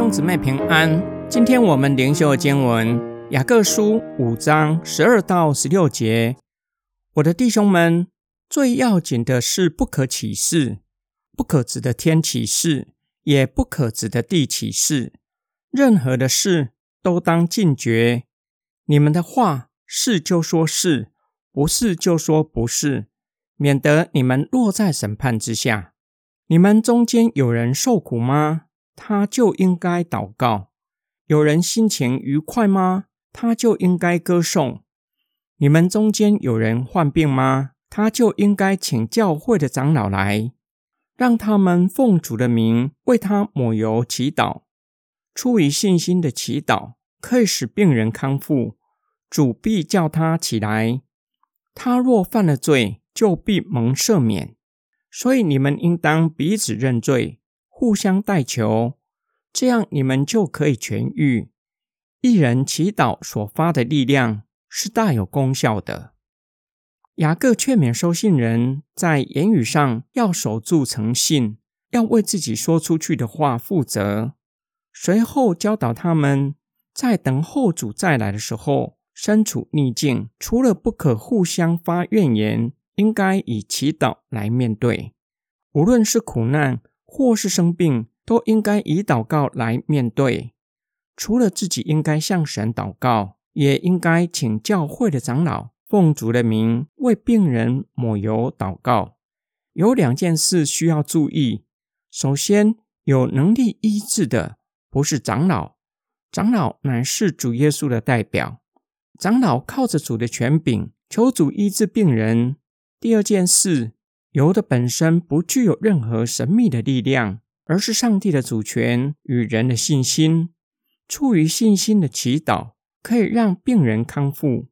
兄姊妹平安，今天我们灵修的经文雅各书五章十二到十六节。我的弟兄们，最要紧的是不可起誓，不可指的天起誓，也不可指的地起誓。任何的事都当禁绝。你们的话是就说是，不是就说不是，免得你们落在审判之下。你们中间有人受苦吗？他就应该祷告。有人心情愉快吗？他就应该歌颂。你们中间有人患病吗？他就应该请教会的长老来，让他们奉主的名为他抹油祈祷。出于信心的祈祷可以使病人康复，主必叫他起来。他若犯了罪，就必蒙赦免。所以你们应当彼此认罪，互相代求，这样你们就可以痊愈。一人祈祷所发的力量是大有功效的。雅各劝勉收信人在言语上要守住诚信，要为自己说出去的话负责。随后教导他们，在等候主再来的时候，身处逆境，除了不可互相发怨言。应该以祈祷来面对，无论是苦难或是生病，都应该以祷告来面对。除了自己应该向神祷告，也应该请教会的长老奉主的名为病人抹油祷告。有两件事需要注意：首先，有能力医治的不是长老，长老乃是主耶稣的代表，长老靠着主的权柄求主医治病人。第二件事，油的本身不具有任何神秘的力量，而是上帝的主权与人的信心。出于信心的祈祷可以让病人康复。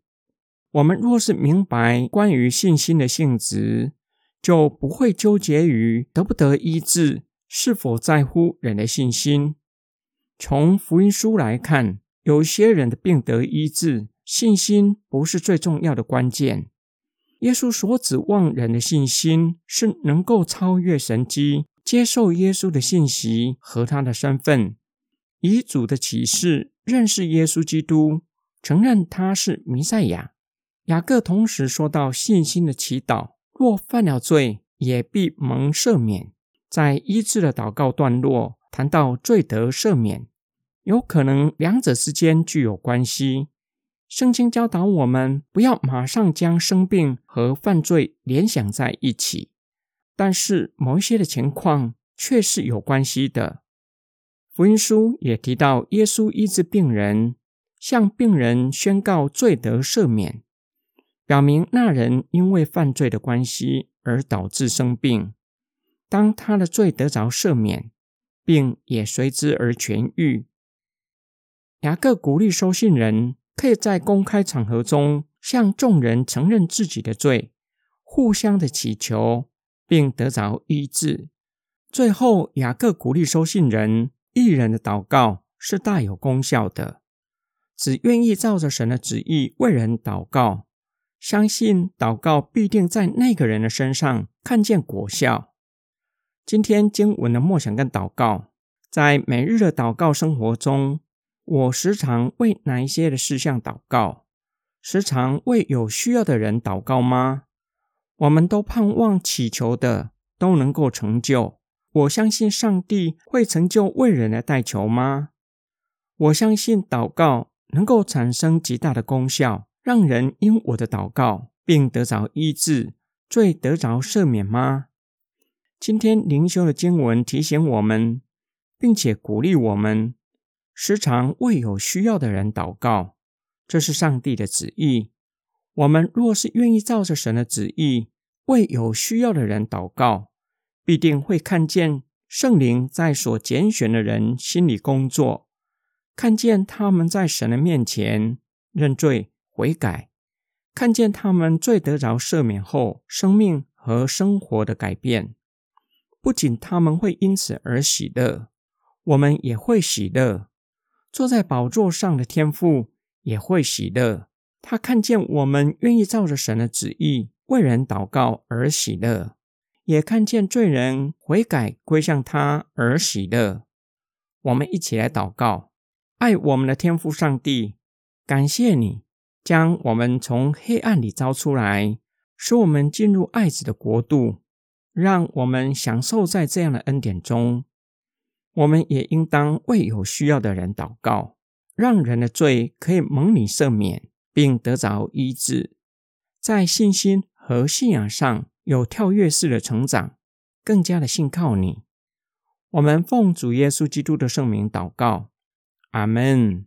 我们若是明白关于信心的性质，就不会纠结于得不得医治，是否在乎人的信心。从福音书来看，有些人的病得医治，信心不是最重要的关键。耶稣所指望人的信心，是能够超越神机，接受耶稣的信息和他的身份，以主的启示认识耶稣基督，承认他是弥赛亚。雅各同时说到信心的祈祷，若犯了罪，也必蒙赦免。在医治的祷告段落谈到罪得赦免，有可能两者之间具有关系。圣经教导我们，不要马上将生病和犯罪联想在一起，但是某一些的情况却是有关系的。福音书也提到，耶稣医治病人，向病人宣告罪得赦免，表明那人因为犯罪的关系而导致生病。当他的罪得着赦免，病也随之而痊愈。雅各鼓励收信人。可以在公开场合中向众人承认自己的罪，互相的祈求，并得着医治。最后，雅各鼓励收信人，一人的祷告是大有功效的。只愿意照着神的旨意为人祷告，相信祷告必定在那个人的身上看见果效。今天经文的默想跟祷告，在每日的祷告生活中。我时常为哪一些的事项祷告？时常为有需要的人祷告吗？我们都盼望祈求的都能够成就。我相信上帝会成就为人的代求吗？我相信祷告能够产生极大的功效，让人因我的祷告并得着医治，最得着赦免吗？今天灵修的经文提醒我们，并且鼓励我们。时常为有需要的人祷告，这是上帝的旨意。我们若是愿意照着神的旨意为有需要的人祷告，必定会看见圣灵在所拣选的人心里工作，看见他们在神的面前认罪悔改，看见他们罪得着赦免后生命和生活的改变。不仅他们会因此而喜乐，我们也会喜乐。坐在宝座上的天父也会喜乐，他看见我们愿意照着神的旨意为人祷告而喜乐，也看见罪人悔改归向他而喜乐。我们一起来祷告，爱我们的天父上帝，感谢你将我们从黑暗里招出来，使我们进入爱子的国度，让我们享受在这样的恩典中。我们也应当为有需要的人祷告，让人的罪可以蒙你赦免，并得着医治，在信心和信仰上有跳跃式的成长，更加的信靠你。我们奉主耶稣基督的圣名祷告，阿门。